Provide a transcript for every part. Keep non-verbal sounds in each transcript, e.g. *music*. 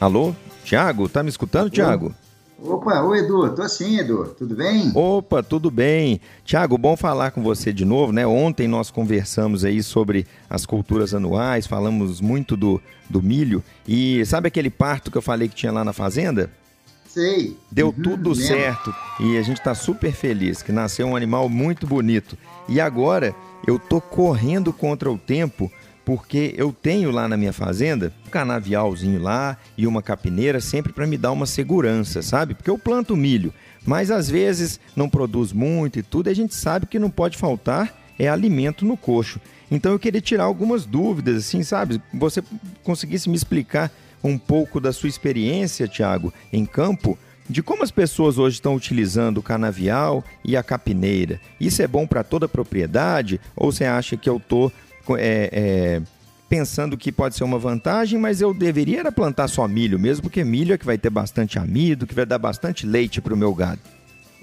Alô? Tiago, tá me escutando, Tiago? Opa, oi Edu, tô sim, Edu, tudo bem? Opa, tudo bem. Tiago, bom falar com você de novo, né? Ontem nós conversamos aí sobre as culturas anuais, falamos muito do, do milho e sabe aquele parto que eu falei que tinha lá na fazenda? Sei. Deu uhum, tudo lembra. certo e a gente tá super feliz que nasceu um animal muito bonito. E agora eu tô correndo contra o tempo porque eu tenho lá na minha fazenda um canavialzinho lá e uma capineira sempre para me dar uma segurança, sabe? Porque eu planto milho, mas às vezes não produz muito e tudo, e a gente sabe que não pode faltar é alimento no coxo. Então eu queria tirar algumas dúvidas, assim, sabe? Você conseguisse me explicar um pouco da sua experiência, Tiago, em campo, de como as pessoas hoje estão utilizando o canavial e a capineira. Isso é bom para toda a propriedade ou você acha que eu estou é, é, pensando que pode ser uma vantagem, mas eu deveria era plantar só milho mesmo, porque milho é que vai ter bastante amido, que vai dar bastante leite para o meu gado.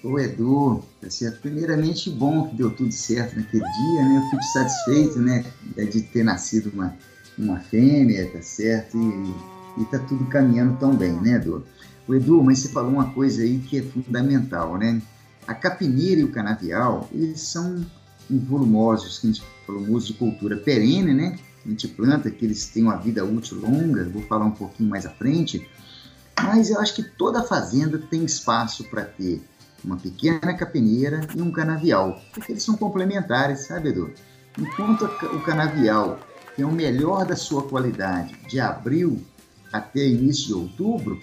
Ô Edu, tá certo. Primeiramente, bom que deu tudo certo naquele dia, né? Eu fico satisfeito, né, de ter nascido uma, uma fêmea, tá certo? E, e tá tudo caminhando tão bem, né, Edu? O Edu, mas você falou uma coisa aí que é fundamental, né? A capineira e o canavial, eles são volumosos, que a gente volumoso de cultura perene, né? A gente planta que eles têm uma vida útil longa, vou falar um pouquinho mais à frente. Mas eu acho que toda fazenda tem espaço para ter uma pequena capineira e um canavial, porque eles são complementares, sabe, Edu? Enquanto o canavial tem o melhor da sua qualidade de abril até início de outubro,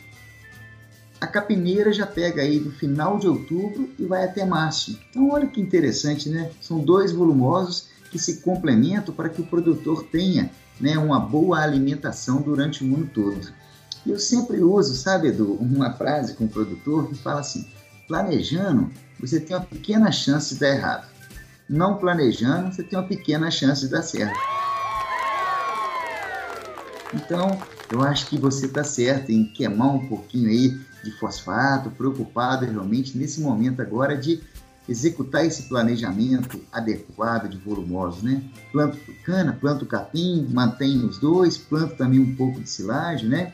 a capineira já pega aí do final de outubro e vai até março. Então, olha que interessante, né? São dois volumosos que se complementam para que o produtor tenha né, uma boa alimentação durante o ano todo. Eu sempre uso, sabe, Edu, uma frase com o produtor que fala assim: planejando, você tem uma pequena chance de dar errado. Não planejando, você tem uma pequena chance de dar certo. Então, eu acho que você está certo em queimar um pouquinho aí de fosfato, preocupado realmente nesse momento agora de executar esse planejamento adequado de volumosos, né? Planto cana, planto capim, mantém os dois, planto também um pouco de silagem, né?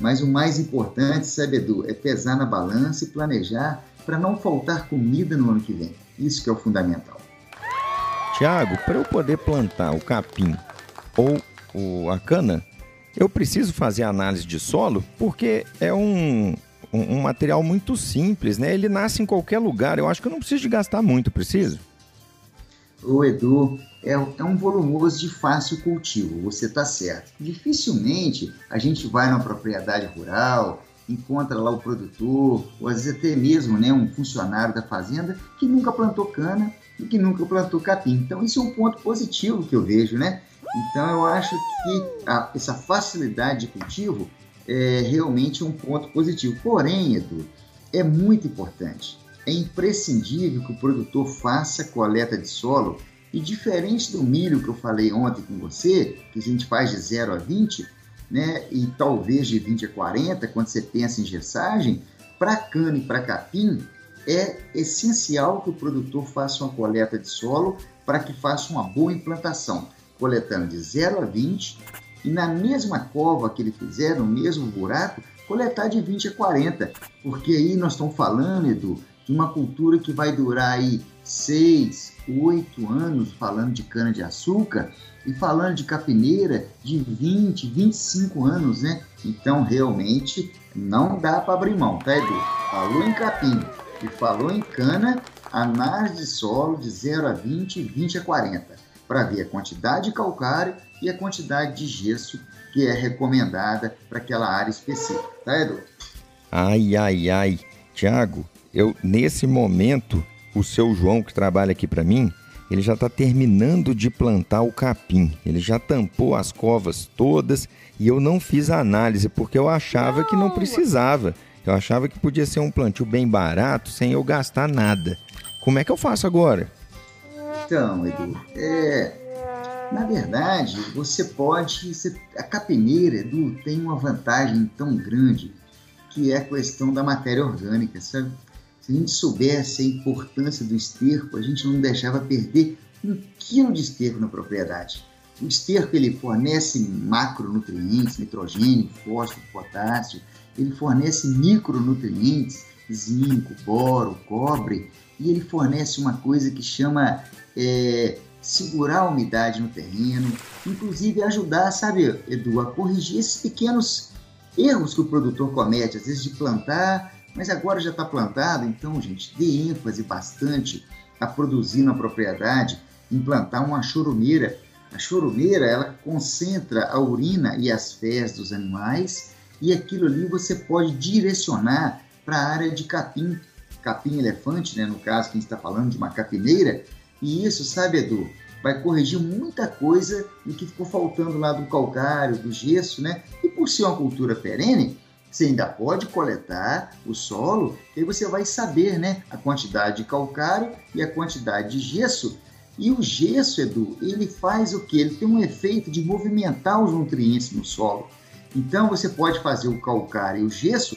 Mas o mais importante, sabe, Edu, é pesar na balança e planejar para não faltar comida no ano que vem. Isso que é o fundamental. Tiago, para eu poder plantar o capim ou o, a cana, eu preciso fazer análise de solo porque é um, um, um, material muito simples, né? Ele nasce em qualquer lugar. Eu acho que eu não preciso de gastar muito, preciso? O Edu, é, é um volumoso de fácil cultivo, você está certo. Dificilmente a gente vai numa propriedade rural, encontra lá o produtor, ou às vezes até mesmo né, um funcionário da fazenda que nunca plantou cana e que nunca plantou capim. Então isso é um ponto positivo que eu vejo, né? Então eu acho que a, essa facilidade de cultivo é realmente um ponto positivo. Porém, Edu, é muito importante. É imprescindível que o produtor faça coleta de solo e diferente do milho que eu falei ontem com você, que a gente faz de 0 a 20, né, e talvez de 20 a 40, quando você pensa em gessagem, para cana e para capim, é essencial que o produtor faça uma coleta de solo para que faça uma boa implantação, coletando de 0 a 20 e na mesma cova que ele fizer, no mesmo buraco, coletar de 20 a 40, porque aí nós estamos falando, Edu, de uma cultura que vai durar aí 6, 8 anos falando de cana-de-açúcar e falando de capineira de 20, 25 anos, né? Então, realmente, não dá para abrir mão, tá, Edu? Falou em capim e falou em cana, análise de solo de 0 a 20, 20 a 40 para ver a quantidade de calcário e a quantidade de gesso que é recomendada para aquela área específica, tá, Edu? Ai, ai, ai. Tiago, eu nesse momento, o seu João que trabalha aqui para mim, ele já está terminando de plantar o capim. Ele já tampou as covas todas e eu não fiz a análise porque eu achava que não precisava. Eu achava que podia ser um plantio bem barato sem eu gastar nada. Como é que eu faço agora? Então, Edu, é, na verdade, você pode. Você, a capineira, Edu, tem uma vantagem tão grande que é a questão da matéria orgânica, sabe? Se a gente soubesse a importância do esterco, a gente não deixava perder um quilo de esterco na propriedade. O esterco ele fornece macronutrientes, nitrogênio, fósforo, potássio, ele fornece micronutrientes, zinco, boro, cobre, e ele fornece uma coisa que chama é, segurar a umidade no terreno, inclusive ajudar, sabe, Edu, a corrigir esses pequenos erros que o produtor comete, às vezes de plantar, mas agora já está plantado, então, gente, dê ênfase bastante a produzir na propriedade, implantar uma chorumeira. A chorumeira, ela concentra a urina e as fezes dos animais e aquilo ali você pode direcionar para a área de capim, capim elefante, né, no caso que a gente está falando de uma capineira, e isso, sabe, Edu, vai corrigir muita coisa do que ficou faltando lá do calcário, do gesso, né? E por ser uma cultura perene, você ainda pode coletar o solo, e aí você vai saber, né, a quantidade de calcário e a quantidade de gesso. E o gesso, Edu, ele faz o que? Ele tem um efeito de movimentar os nutrientes no solo. Então você pode fazer o calcário e o gesso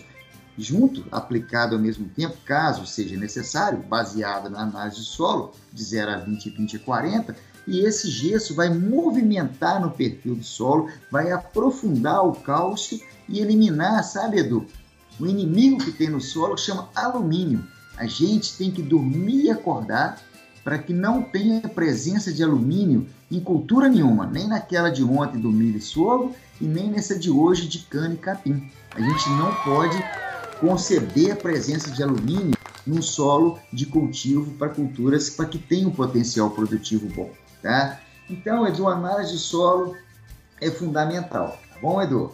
junto, aplicado ao mesmo tempo, caso seja necessário, baseado na análise do solo, de 0 a 20, 20 a 40, e esse gesso vai movimentar no perfil do solo, vai aprofundar o cálcio e eliminar, sabe, Edu, o inimigo que tem no solo chama alumínio. A gente tem que dormir e acordar para que não tenha presença de alumínio em cultura nenhuma, nem naquela de ontem do milho e sorgo e nem nessa de hoje de cana e capim. A gente não pode conceber a presença de alumínio no solo de cultivo para culturas para que tenham um potencial produtivo bom, tá? Então, Edu, a análise de solo é fundamental, tá bom, Edu?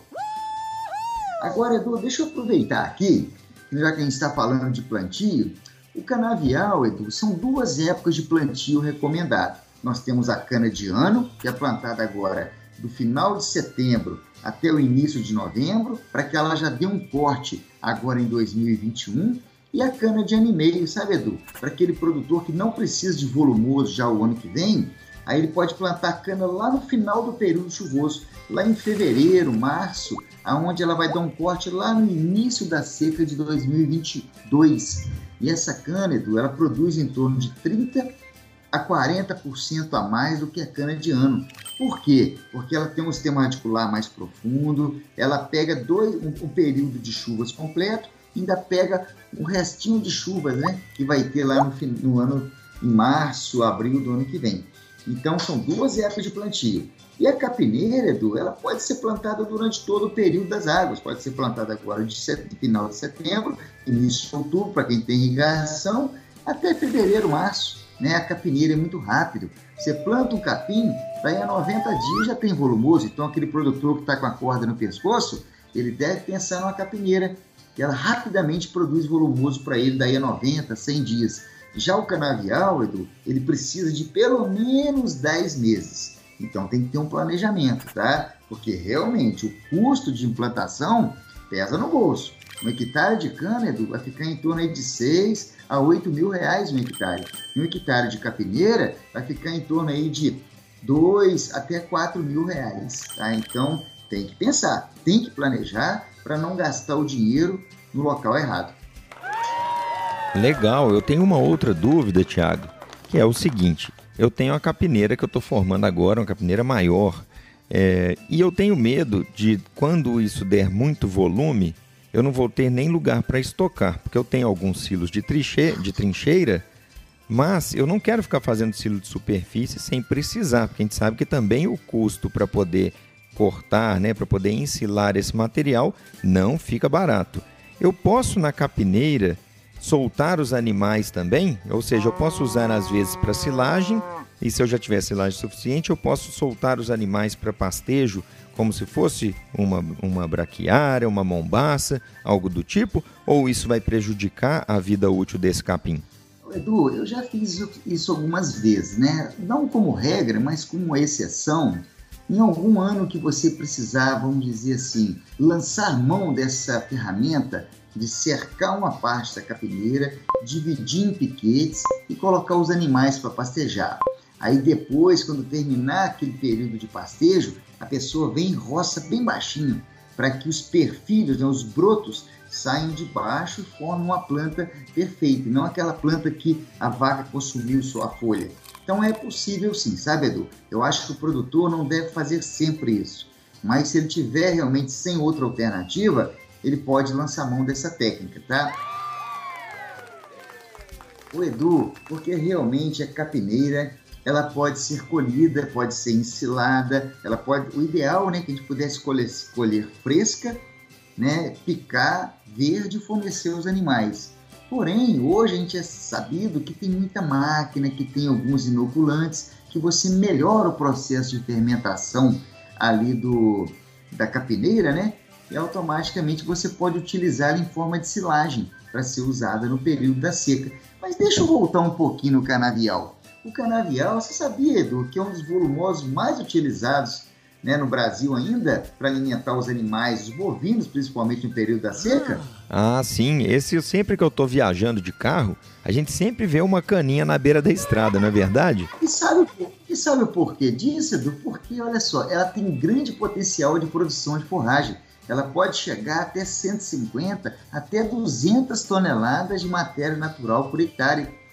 Agora, Edu, deixa eu aproveitar aqui, já que a gente está falando de plantio, o canavial, Edu, são duas épocas de plantio recomendado. Nós temos a cana de ano, que é plantada agora do final de setembro até o início de novembro, para que ela já dê um corte agora em 2021. E a cana de ano e meio, sabe, Edu? Para aquele produtor que não precisa de volumoso já o ano que vem, aí ele pode plantar cana lá no final do período chuvoso, lá em fevereiro, março, aonde ela vai dar um corte lá no início da seca de 2022. E essa cana, Edu, ela produz em torno de 30 a 40% a mais do que a cana de ano. Por quê? Porque ela tem um sistema radicular mais profundo, ela pega dois, um, um período de chuvas completo, ainda pega o restinho de chuvas, né? Que vai ter lá no, no ano, em março, abril do ano que vem. Então, são duas épocas de plantio. E a capineira, Edu, ela pode ser plantada durante todo o período das águas. Pode ser plantada agora de, set... de final de setembro, início de outubro, para quem tem irrigação, até fevereiro, março né? A capineira é muito rápido. Você planta um capim, daí a 90 dias já tem volumoso. Então, aquele produtor que está com a corda no pescoço, ele deve pensar numa capineira, que ela rapidamente produz volumoso para ele, daí a 90, 100 dias. Já o canavial, Edu, ele precisa de pelo menos 10 meses. Então, tem que ter um planejamento, tá? Porque realmente o custo de implantação pesa no bolso. Um hectare de cana, Edu, vai ficar em torno de 6 a 8 mil reais um hectare. Um hectare de capineira vai ficar em torno aí de 2 até 4 mil reais. Tá? Então tem que pensar, tem que planejar para não gastar o dinheiro no local errado. Legal, eu tenho uma outra dúvida, Tiago, que é o seguinte: eu tenho a capineira que eu estou formando agora, uma capineira maior, é, e eu tenho medo de quando isso der muito volume, eu não vou ter nem lugar para estocar, porque eu tenho alguns silos de, triche, de trincheira, mas eu não quero ficar fazendo silo de superfície sem precisar, porque a gente sabe que também o custo para poder cortar, né, para poder ensilar esse material, não fica barato. Eu posso na capineira soltar os animais também, ou seja, eu posso usar às vezes para silagem, e se eu já tiver silagem suficiente, eu posso soltar os animais para pastejo como se fosse uma, uma braquiária, uma mombaça, algo do tipo? Ou isso vai prejudicar a vida útil desse capim? Edu, eu já fiz isso algumas vezes, né? Não como regra, mas como exceção. Em algum ano que você precisar, vamos dizer assim, lançar mão dessa ferramenta de cercar uma parte da capineira, dividir em piquetes e colocar os animais para pastejar. Aí depois, quando terminar aquele período de pastejo, a pessoa vem e roça bem baixinho, para que os perfilhos, né, os brotos, saiam de baixo e formem uma planta perfeita, não aquela planta que a vaca consumiu sua folha. Então é possível sim, sabe, Edu? Eu acho que o produtor não deve fazer sempre isso. Mas se ele tiver realmente sem outra alternativa, ele pode lançar mão dessa técnica, tá? O Edu, porque realmente a capineira ela pode ser colhida, pode ser ensilada, ela pode. O ideal, né, que a gente pudesse colher, colher fresca, né, picar, verde e fornecer aos animais. Porém, hoje a gente é sabido que tem muita máquina, que tem alguns inoculantes, que você melhora o processo de fermentação ali do, da capineira, né? E automaticamente você pode utilizá-la em forma de silagem para ser usada no período da seca. Mas deixa eu voltar um pouquinho no canavial. O canavial, você sabia, Edu, que é um dos volumosos mais utilizados né, no Brasil ainda para alimentar os animais, os bovinos, principalmente no período da seca? Ah, sim. Esse sempre que eu estou viajando de carro, a gente sempre vê uma caninha na beira da estrada, não é verdade? E sabe, e sabe o porquê disso, Edu? Porque, olha só, ela tem grande potencial de produção de forragem. Ela pode chegar até 150, até 200 toneladas de matéria natural por hectare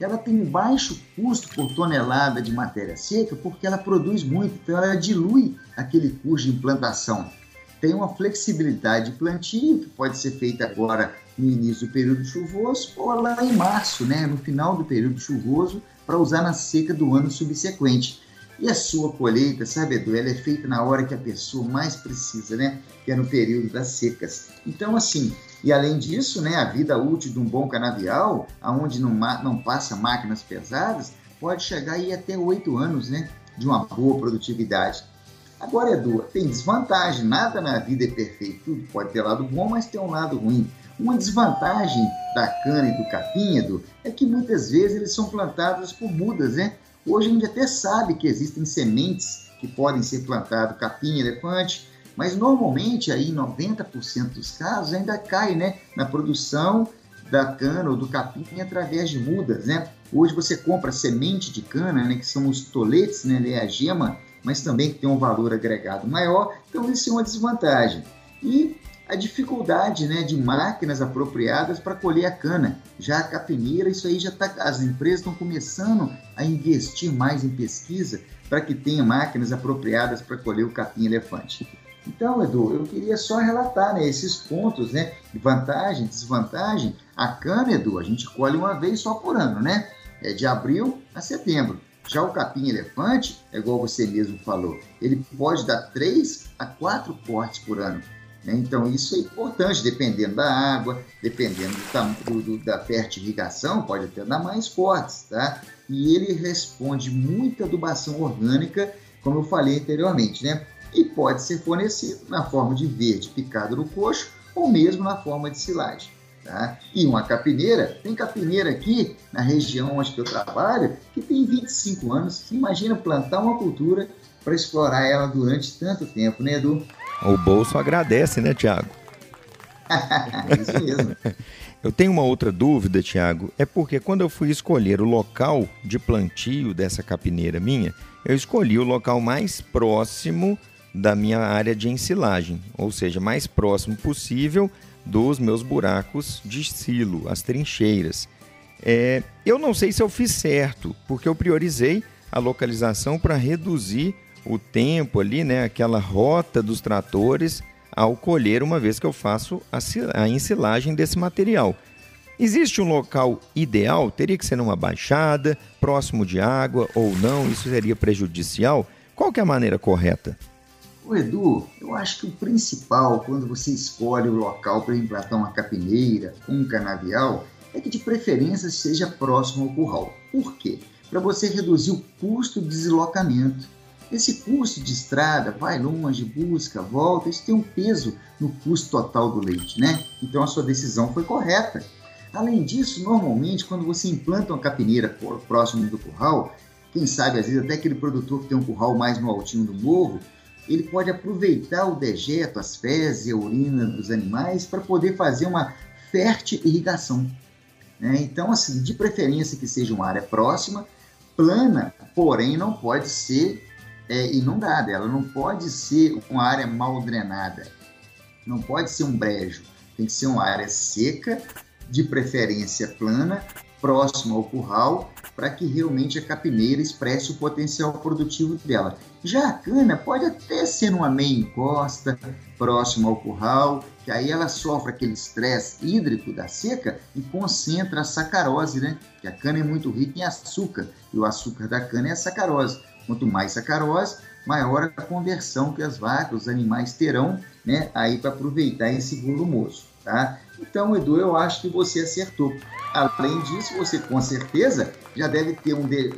ela tem um baixo custo por tonelada de matéria seca porque ela produz muito, então ela dilui aquele custo de implantação. Tem uma flexibilidade de plantio que pode ser feita agora no início do período chuvoso ou lá em março, né, no final do período chuvoso, para usar na seca do ano subsequente. E a sua colheita, sabe, Edu, ela é feita na hora que a pessoa mais precisa, né? Que é no período das secas. Então, assim, e além disso, né, a vida útil de um bom canavial, aonde não, não passa máquinas pesadas, pode chegar aí até oito anos, né, de uma boa produtividade. Agora, Edu, tem desvantagem, nada na vida é perfeito, tudo pode ter lado bom, mas tem um lado ruim. Uma desvantagem da cana e do capim, Edu, é que muitas vezes eles são plantados por mudas, né? Hoje a gente até sabe que existem sementes que podem ser plantadas, capim, elefante, mas normalmente aí 90% dos casos ainda cai né, na produção da cana ou do capim através de mudas, né? Hoje você compra semente de cana, né, que são os toletes, né, é a gema, mas também que tem um valor agregado maior, então isso é uma desvantagem. E a dificuldade né, de máquinas apropriadas para colher a cana. Já a capineira, isso aí já está. As empresas estão começando a investir mais em pesquisa para que tenha máquinas apropriadas para colher o capim elefante. Então, Edu, eu queria só relatar né, esses pontos né, vantagem, desvantagem. A cana, Edu, a gente colhe uma vez só por ano, né? É de abril a setembro. Já o capim elefante, é igual você mesmo falou, ele pode dar três a quatro cortes por ano. Né? Então, isso é importante, dependendo da água, dependendo do, do, da fertirrigação, pode até dar mais cortes, tá? E ele responde muita adubação orgânica, como eu falei anteriormente, né? E pode ser fornecido na forma de verde picado no coxo ou mesmo na forma de silagem. Tá? E uma capineira, tem capineira aqui na região onde eu trabalho que tem 25 anos. Imagina plantar uma cultura para explorar ela durante tanto tempo, né, Edu? O bolso agradece, né, Tiago? *laughs* Isso mesmo. *laughs* Eu tenho uma outra dúvida, Tiago, é porque quando eu fui escolher o local de plantio dessa capineira minha, eu escolhi o local mais próximo da minha área de ensilagem, ou seja, mais próximo possível dos meus buracos de silo, as trincheiras. É, eu não sei se eu fiz certo, porque eu priorizei a localização para reduzir o tempo ali, né, aquela rota dos tratores ao colher, uma vez que eu faço a, ensilagem desse material. Existe um local ideal? Teria que ser numa baixada, próximo de água ou não? Isso seria prejudicial? Qual é a maneira correta? O Edu, eu acho que o principal quando você escolhe o local para implantar uma capineira, um canavial, é que de preferência seja próximo ao curral. Por quê? Para você reduzir o custo de deslocamento. Esse custo de estrada, vai longe, busca, volta, isso tem um peso no custo total do leite, né? Então a sua decisão foi correta. Além disso, normalmente, quando você implanta uma capineira próximo do curral, quem sabe às vezes até aquele produtor que tem um curral mais no altinho do morro, ele pode aproveitar o dejeto, as fezes e a urina dos animais para poder fazer uma fértil irrigação. Né? Então, assim, de preferência que seja uma área próxima, plana, porém não pode ser é, inundada, ela não pode ser uma área mal drenada, não pode ser um brejo, tem que ser uma área seca, de preferência plana, próxima ao curral, para que realmente a capineira expresse o potencial produtivo dela. Já a cana pode até ser numa meia encosta, próximo ao curral, que aí ela sofre aquele estresse hídrico da seca e concentra a sacarose, né? Que a cana é muito rica em açúcar e o açúcar da cana é a sacarose. Quanto mais sacarose, maior a conversão que as vacas, os animais terão, né? Aí para aproveitar esse volumoso, tá? Então, Edu, eu acho que você acertou. Além disso, você com certeza já deve ter um de,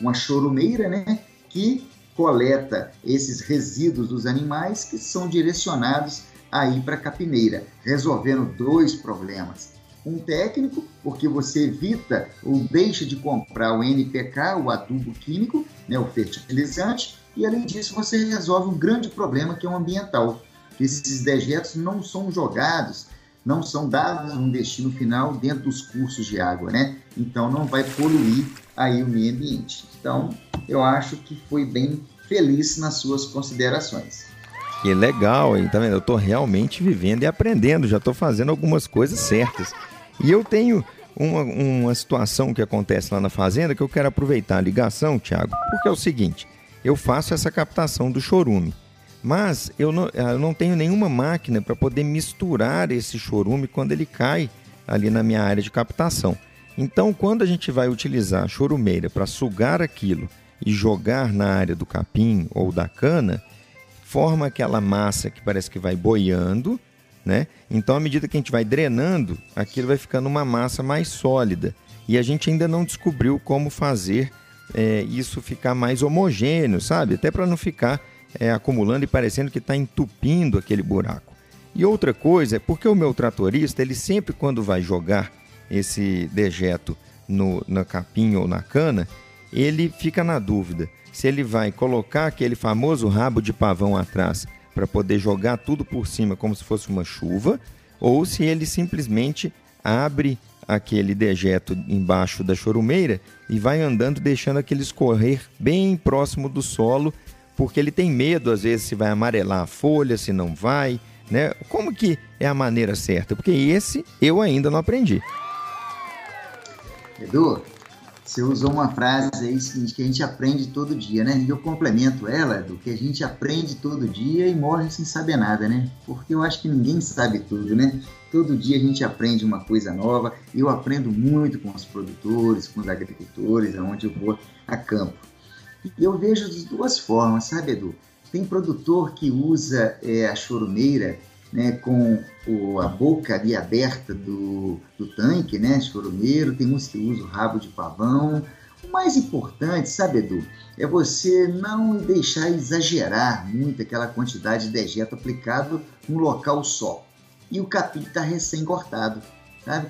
uma chorumeira, né, que coleta esses resíduos dos animais que são direcionados aí para a capineira, resolvendo dois problemas. Um técnico, porque você evita ou deixa de comprar o NPK, o adubo químico, né, o fertilizante, e além disso você resolve um grande problema que é o ambiental. Esses dejetos não são jogados não são dados um destino final dentro dos cursos de água, né? Então não vai poluir aí o meio ambiente. Então eu acho que foi bem feliz nas suas considerações. Que legal, hein? Tá vendo? Eu estou realmente vivendo e aprendendo, já estou fazendo algumas coisas certas. E eu tenho uma, uma situação que acontece lá na fazenda que eu quero aproveitar a ligação, Thiago, porque é o seguinte: eu faço essa captação do chorume. Mas eu não, eu não tenho nenhuma máquina para poder misturar esse chorume quando ele cai ali na minha área de captação. Então, quando a gente vai utilizar a chorumeira para sugar aquilo e jogar na área do capim ou da cana, forma aquela massa que parece que vai boiando, né? Então, à medida que a gente vai drenando, aquilo vai ficando uma massa mais sólida. E a gente ainda não descobriu como fazer é, isso ficar mais homogêneo, sabe? Até para não ficar é, acumulando e parecendo que está entupindo aquele buraco. E outra coisa é porque o meu tratorista, ele sempre quando vai jogar esse dejeto no, na capim ou na cana, ele fica na dúvida se ele vai colocar aquele famoso rabo de pavão atrás para poder jogar tudo por cima como se fosse uma chuva, ou se ele simplesmente abre aquele dejeto embaixo da chorumeira e vai andando deixando aquele escorrer bem próximo do solo porque ele tem medo, às vezes, se vai amarelar a folha, se não vai, né? Como que é a maneira certa? Porque esse eu ainda não aprendi. Edu, você usou uma frase aí que a gente aprende todo dia, né? E eu complemento ela, do que a gente aprende todo dia e morre sem saber nada, né? Porque eu acho que ninguém sabe tudo, né? Todo dia a gente aprende uma coisa nova. Eu aprendo muito com os produtores, com os agricultores, aonde eu vou a campo. E eu vejo de duas formas, sabe, Edu? Tem produtor que usa é, a chorumeira né, com o, a boca ali aberta do, do tanque, né, chorumeiro, tem uns que usam o rabo de pavão. O mais importante, sabe, Edu, é você não deixar exagerar muito aquela quantidade de dejeto aplicado num local só. E o capim está recém-cortado.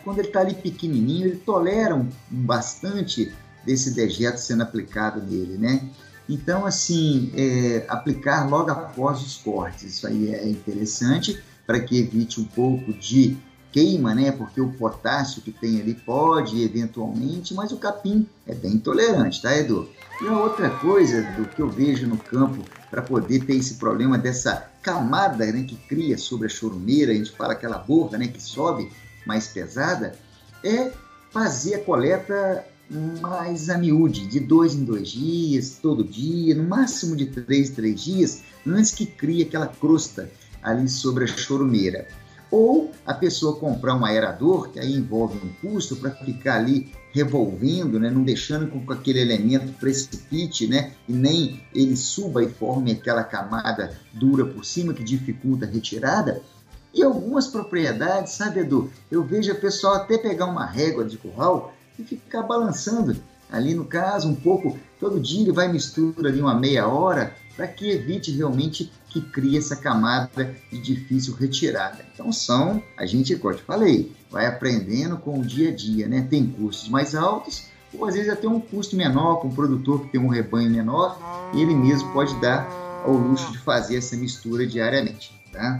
Quando ele está ali pequenininho, ele tolera um, bastante desse dejeto sendo aplicado nele, né? Então, assim, é, aplicar logo após os cortes, isso aí é interessante para que evite um pouco de queima, né? Porque o potássio que tem ali pode eventualmente, mas o capim é bem tolerante, tá, Edu? E a outra coisa do que eu vejo no campo para poder ter esse problema dessa camada né, que cria sobre a chorumeira, a gente fala aquela borra né, que sobe mais pesada, é fazer a coleta mais a miúde, de dois em dois dias, todo dia, no máximo de três em três dias, antes que crie aquela crosta ali sobre a chorumeira. Ou a pessoa comprar um aerador, que aí envolve um custo para ficar ali revolvendo, né, não deixando com que aquele elemento precipite, né, e nem ele suba e forme aquela camada dura por cima que dificulta a retirada. E algumas propriedades, sabe, Edu, eu vejo a pessoa até pegar uma régua de curral e ficar balançando ali no caso um pouco todo dia ele vai mistura ali uma meia hora para que evite realmente que crie essa camada de difícil retirada. Então são, a gente, como eu te falei, vai aprendendo com o dia a dia, né? Tem custos mais altos, ou às vezes até um custo menor, com um produtor que tem um rebanho menor, ele mesmo pode dar ao luxo de fazer essa mistura diariamente, tá?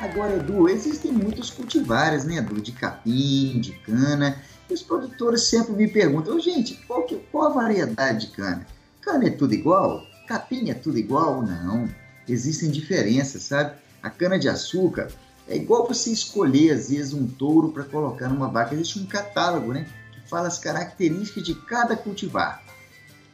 Agora, Edu, existem muitos cultivares, né, Edu? De capim, de cana, os produtores sempre me perguntam, gente, qual, que, qual a variedade de cana? Cana é tudo igual? Capim é tudo igual? Não. Existem diferenças, sabe? A cana de açúcar é igual você escolher, às vezes, um touro para colocar numa vaca. Existe um catálogo, né? Que fala as características de cada cultivar.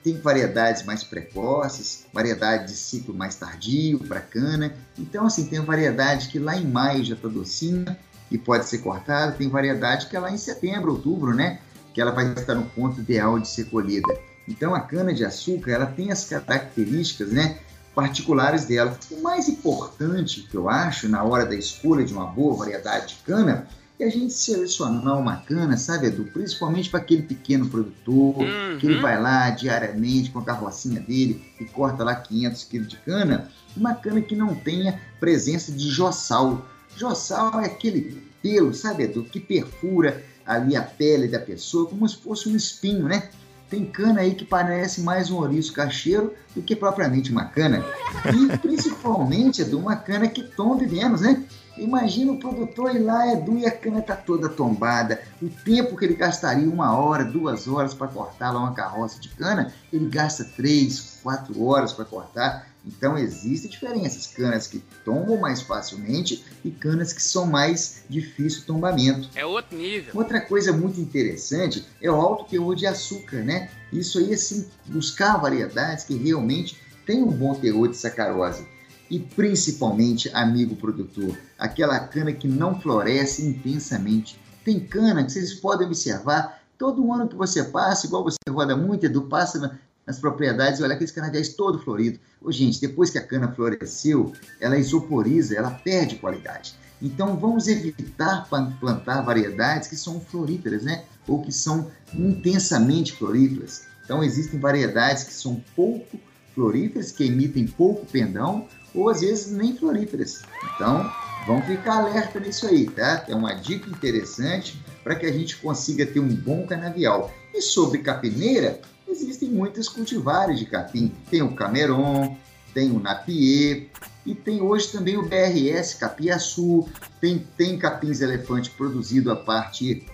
Tem variedades mais precoces, variedade de ciclo mais tardio para cana. Então, assim, tem variedade que lá em maio já está docinha e pode ser cortada. Tem variedade que é lá em setembro, outubro, né? Que ela vai estar no ponto ideal de ser colhida. Então, a cana de açúcar, ela tem as características, né? particulares dela. O mais importante que eu acho na hora da escolha de uma boa variedade de cana é a gente selecionar uma cana, sabe, Edu? Principalmente para aquele pequeno produtor uhum. que ele vai lá diariamente com a carrocinha dele e corta lá 500 quilos de cana. Uma cana que não tenha presença de jossal. Jossal é aquele pelo, sabe, Edu, que perfura ali a pele da pessoa como se fosse um espinho, né? Tem cana aí que parece mais um ouriço cacheiro do que propriamente uma cana. E principalmente, Edu, uma cana que tombe menos, né? Imagina o produtor ir lá, Edu, e a cana tá toda tombada. O tempo que ele gastaria uma hora, duas horas para cortar lá uma carroça de cana, ele gasta três, quatro horas para cortar. Então existem diferenças, canas que tombam mais facilmente e canas que são mais difícil o tombamento. É outro nível. Outra coisa muito interessante é o alto teor de açúcar, né? Isso aí, assim, buscar variedades que realmente têm um bom teor de sacarose. E principalmente, amigo produtor, aquela cana que não floresce intensamente. Tem cana que vocês podem observar todo ano que você passa, igual você roda muito, Edu, passa nas propriedades olha aqueles canaviais todo florido. Ô, gente, depois que a cana floresceu, ela isoporiza, ela perde qualidade. Então vamos evitar plantar variedades que são floríferas, né? Ou que são intensamente floríferas. Então existem variedades que são pouco floríferas, que emitem pouco pendão, ou às vezes nem floríferas. Então vamos ficar alerta nisso aí, tá? É uma dica interessante para que a gente consiga ter um bom canavial. E sobre capineira, existem muitos cultivares de capim. Tem o Cameron, tem o Napier e tem hoje também o BRS Capiaçu. Tem, tem capins elefante produzido a partir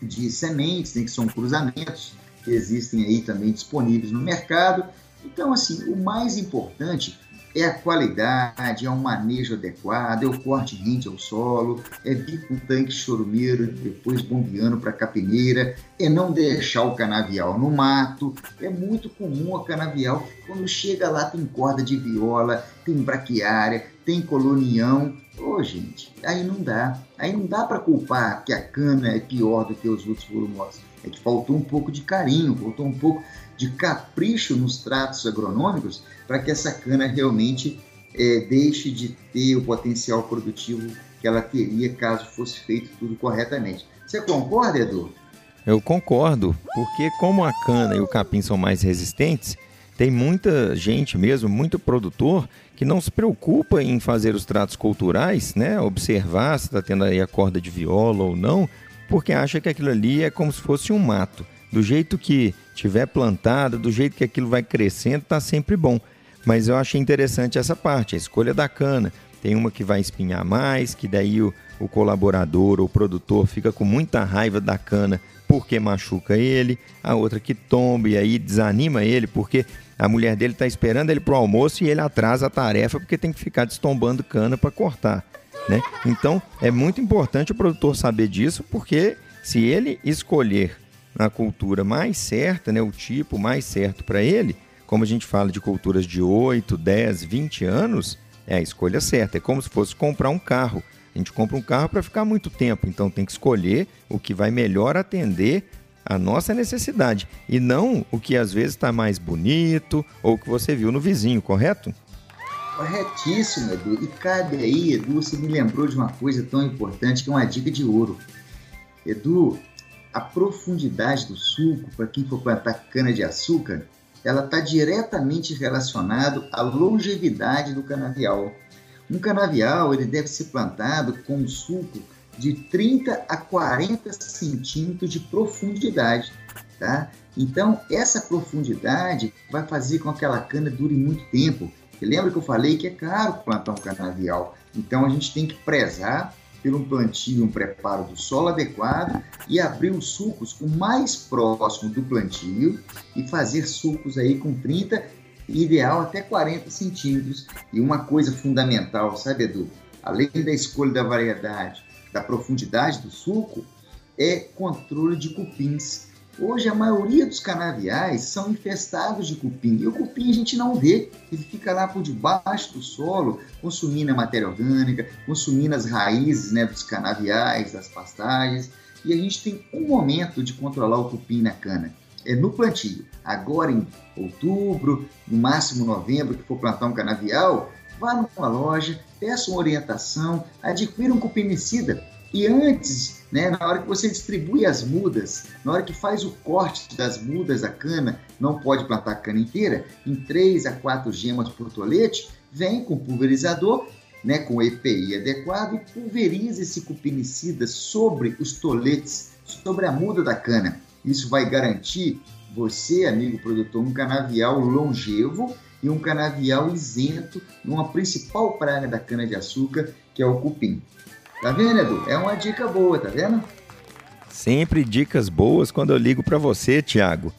de sementes, né, que são cruzamentos, que existem aí também disponíveis no mercado. Então, assim, o mais importante é a qualidade, é um manejo adequado, é o corte rente ao solo, é vir com tanque chorumeiro, depois bombeando para a capineira, é não deixar o canavial no mato. É muito comum a canavial, quando chega lá tem corda de viola, tem braquiária, tem colonião. Ô, oh, gente, aí não dá. Aí não dá para culpar que a cana é pior do que os outros volumosos. É que faltou um pouco de carinho, faltou um pouco de capricho nos tratos agronômicos para que essa cana realmente é, deixe de ter o potencial produtivo que ela teria caso fosse feito tudo corretamente. Você concorda, Edu? Eu concordo, porque como a cana e o capim são mais resistentes, tem muita gente mesmo, muito produtor, que não se preocupa em fazer os tratos culturais, né? Observar se está tendo aí a corda de viola ou não, porque acha que aquilo ali é como se fosse um mato do jeito que tiver plantado, do jeito que aquilo vai crescendo, está sempre bom. Mas eu achei interessante essa parte, a escolha da cana. Tem uma que vai espinhar mais, que daí o, o colaborador ou produtor fica com muita raiva da cana porque machuca ele, a outra que tomba e aí desanima ele porque a mulher dele está esperando ele para o almoço e ele atrasa a tarefa porque tem que ficar destombando cana para cortar. Né? Então é muito importante o produtor saber disso porque se ele escolher na cultura mais certa, né, o tipo mais certo para ele, como a gente fala de culturas de 8, 10, 20 anos, é a escolha certa. É como se fosse comprar um carro. A gente compra um carro para ficar muito tempo, então tem que escolher o que vai melhor atender a nossa necessidade e não o que às vezes está mais bonito ou o que você viu no vizinho, correto? Corretíssimo, Edu. E cabe aí, Edu, você me lembrou de uma coisa tão importante que é uma dica de ouro. Edu, a profundidade do suco, para quem for plantar cana-de-açúcar, ela está diretamente relacionado à longevidade do canavial. Um canavial ele deve ser plantado com um suco de 30 a 40 centímetros de profundidade, tá? Então essa profundidade vai fazer com que aquela cana dure muito tempo. E lembra que eu falei que é caro plantar um canavial? Então a gente tem que prezar pelo um plantio um preparo do solo adequado e abrir os sucos o mais próximo do plantio e fazer sucos aí com 30, ideal até 40 centímetros. E uma coisa fundamental, sabe, Edu? Além da escolha da variedade, da profundidade do suco, é controle de cupins. Hoje a maioria dos canaviais são infestados de cupim e o cupim a gente não vê, ele fica lá por debaixo do solo, consumindo a matéria orgânica, consumindo as raízes né, dos canaviais, das pastagens. E a gente tem um momento de controlar o cupim na cana, é no plantio. Agora em outubro, no máximo novembro, que for plantar um canavial, vá numa loja, peça uma orientação, adquira um cupimicida e antes, né, na hora que você distribui as mudas, na hora que faz o corte das mudas da cana, não pode plantar a cana inteira, em 3 a 4 gemas por tolete, vem com pulverizador, né, com EPI adequado e pulveriza esse cupinicida sobre os toletes, sobre a muda da cana. Isso vai garantir você, amigo produtor, um canavial longevo e um canavial isento numa principal praga da cana-de-açúcar, que é o cupim. Tá vendo, Edu? É uma dica boa, tá vendo? Sempre dicas boas quando eu ligo para você, Tiago.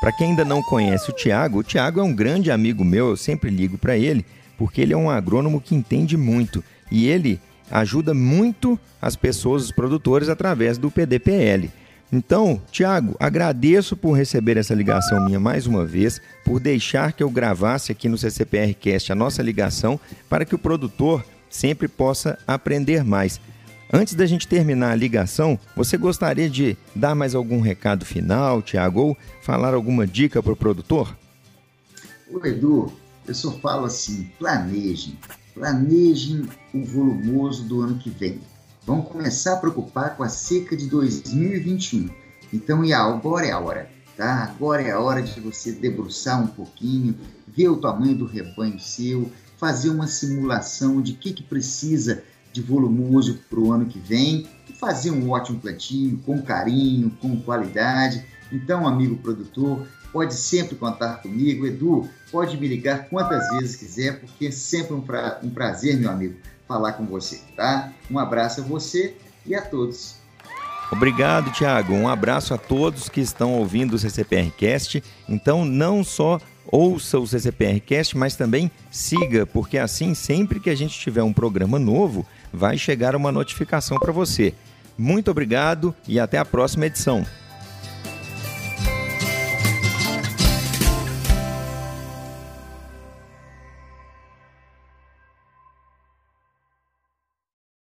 Para quem ainda não conhece o Tiago, o Tiago é um grande amigo meu, eu sempre ligo para ele, porque ele é um agrônomo que entende muito e ele ajuda muito as pessoas, os produtores, através do PDPL. Então, Tiago, agradeço por receber essa ligação minha mais uma vez, por deixar que eu gravasse aqui no CCPR Cast a nossa ligação para que o produtor sempre possa aprender mais. Antes da gente terminar a ligação, você gostaria de dar mais algum recado final, Tiago, ou falar alguma dica para o produtor? O Edu, eu só falo assim: planejem, planejem o volumoso do ano que vem. Vamos começar a preocupar com a seca de 2021. Então, e agora é a hora, tá? Agora é a hora de você debruçar um pouquinho, ver o tamanho do rebanho seu, fazer uma simulação de o que, que precisa de volumoso para o ano que vem e fazer um ótimo plantio com carinho, com qualidade. Então, amigo produtor, pode sempre contar comigo. Edu, pode me ligar quantas vezes quiser, porque é sempre um, pra, um prazer, meu amigo, falar com você, tá? Um abraço a você e a todos. Obrigado, Tiago. Um abraço a todos que estão ouvindo o CCPR Cast. Então, não só ouça o CCPR Cast, mas também siga, porque assim, sempre que a gente tiver um programa novo, vai chegar uma notificação para você. Muito obrigado e até a próxima edição.